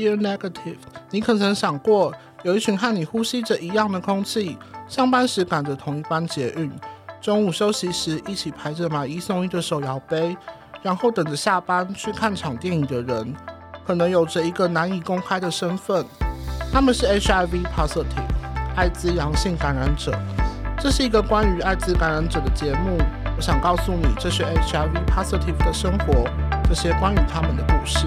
Dear Negative，你可曾想过，有一群和你呼吸着一样的空气，上班时赶着同一班捷运，中午休息时一起排着买一送一的手摇杯，然后等着下班去看场电影的人，可能有着一个难以公开的身份，他们是 HIV positive，艾滋阳性感染者。这是一个关于艾滋感染者的节目，我想告诉你，这是 HIV positive 的生活，这些关于他们的故事。